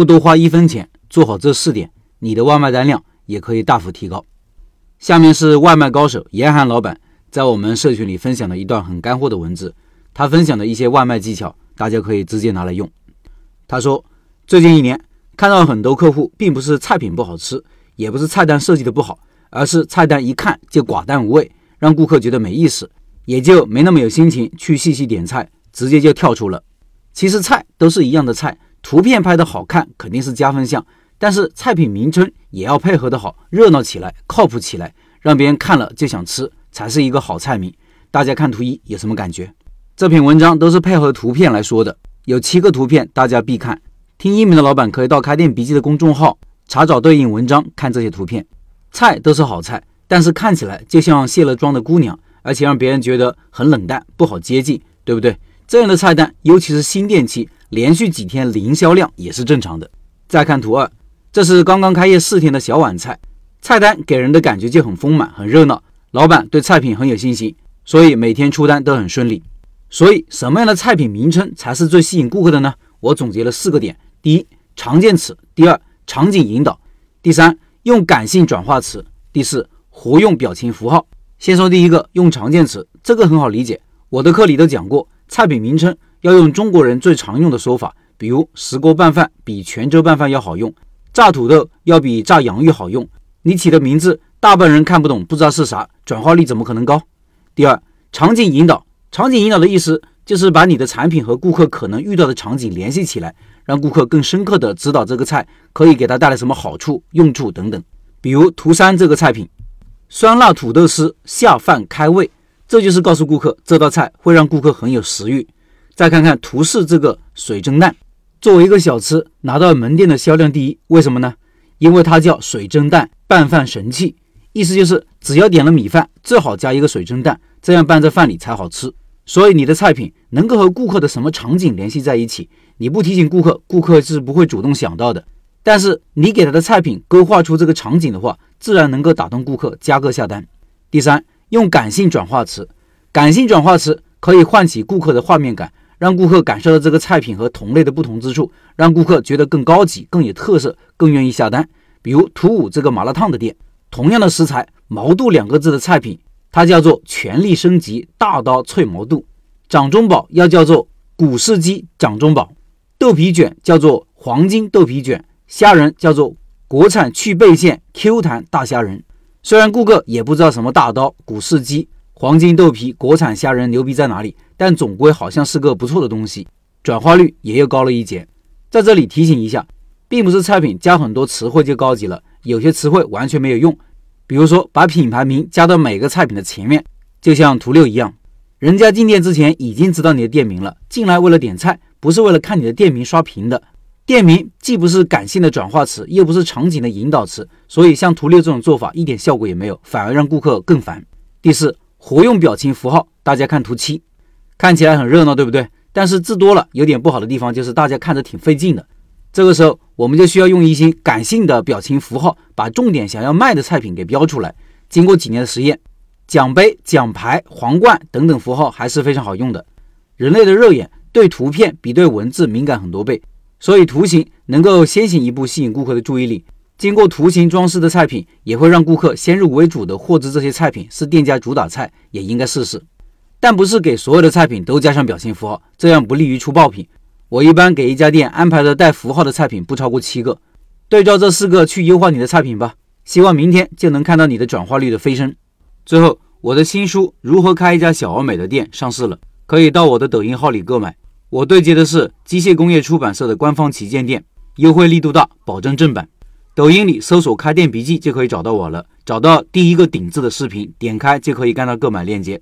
不多花一分钱，做好这四点，你的外卖单量也可以大幅提高。下面是外卖高手严寒老板在我们社群里分享的一段很干货的文字，他分享的一些外卖技巧，大家可以直接拿来用。他说，最近一年看到很多客户，并不是菜品不好吃，也不是菜单设计的不好，而是菜单一看就寡淡无味，让顾客觉得没意思，也就没那么有心情去细细点菜，直接就跳出了。其实菜都是一样的菜。图片拍的好看肯定是加分项，但是菜品名称也要配合的好，热闹起来，靠谱起来，让别人看了就想吃，才是一个好菜名。大家看图一有什么感觉？这篇文章都是配合图片来说的，有七个图片大家必看。听音频的老板可以到开店笔记的公众号查找对应文章，看这些图片。菜都是好菜，但是看起来就像卸了妆的姑娘，而且让别人觉得很冷淡，不好接近，对不对？这样的菜单，尤其是新店期。连续几天零销量也是正常的。再看图二，这是刚刚开业四天的小碗菜，菜单给人的感觉就很丰满、很热闹。老板对菜品很有信心，所以每天出单都很顺利。所以，什么样的菜品名称才是最吸引顾客的呢？我总结了四个点：第一，常见词；第二，场景引导；第三，用感性转化词；第四，活用表情符号。先说第一个，用常见词，这个很好理解。我的课里都讲过，菜品名称。要用中国人最常用的说法，比如石锅拌饭比泉州拌饭要好用，炸土豆要比炸洋芋好用。你起的名字大半人看不懂，不知道是啥，转化率怎么可能高？第二，场景引导，场景引导的意思就是把你的产品和顾客可能遇到的场景联系起来，让顾客更深刻的知道这个菜可以给他带来什么好处、用处等等。比如图三这个菜品，酸辣土豆丝下饭开胃，这就是告诉顾客这道菜会让顾客很有食欲。再看看图四这个水蒸蛋，作为一个小吃拿到门店的销量第一，为什么呢？因为它叫水蒸蛋拌饭神器，意思就是只要点了米饭，最好加一个水蒸蛋，这样拌在饭里才好吃。所以你的菜品能够和顾客的什么场景联系在一起？你不提醒顾客，顾客是不会主动想到的。但是你给他的菜品勾画出这个场景的话，自然能够打动顾客，加个下单。第三，用感性转化词，感性转化词可以唤起顾客的画面感。让顾客感受到这个菜品和同类的不同之处，让顾客觉得更高级、更有特色、更愿意下单。比如图五这个麻辣烫的店，同样的食材，毛肚两个字的菜品，它叫做全力升级大刀脆毛肚；掌中宝要叫做古式鸡掌中宝；豆皮卷叫做黄金豆皮卷；虾仁叫做国产去背线 Q 弹大虾仁。虽然顾客也不知道什么大刀、古世鸡。黄金豆皮、国产虾仁牛逼在哪里？但总归好像是个不错的东西，转化率也又高了一截。在这里提醒一下，并不是菜品加很多词汇就高级了，有些词汇完全没有用。比如说把品牌名加到每个菜品的前面，就像图六一样，人家进店之前已经知道你的店名了，进来为了点菜，不是为了看你的店名刷屏的。店名既不是感性的转化词，又不是场景的引导词，所以像图六这种做法一点效果也没有，反而让顾客更烦。第四。活用表情符号，大家看图七，看起来很热闹，对不对？但是字多了，有点不好的地方就是大家看着挺费劲的。这个时候，我们就需要用一些感性的表情符号，把重点想要卖的菜品给标出来。经过几年的实验，奖杯、奖牌、皇冠等等符号还是非常好用的。人类的肉眼对图片比对文字敏感很多倍，所以图形能够先行一步吸引顾客的注意力。经过图形装饰的菜品也会让顾客先入为主的获知这些菜品是店家主打菜，也应该试试。但不是给所有的菜品都加上表情符号，这样不利于出爆品。我一般给一家店安排的带符号的菜品不超过七个，对照这四个去优化你的菜品吧。希望明天就能看到你的转化率的飞升。最后，我的新书《如何开一家小而美的店》上市了，可以到我的抖音号里购买。我对接的是机械工业出版社的官方旗舰店，优惠力度大，保证正版。抖音里搜索“开店笔记”就可以找到我了，找到第一个顶字的视频，点开就可以看到购买链接。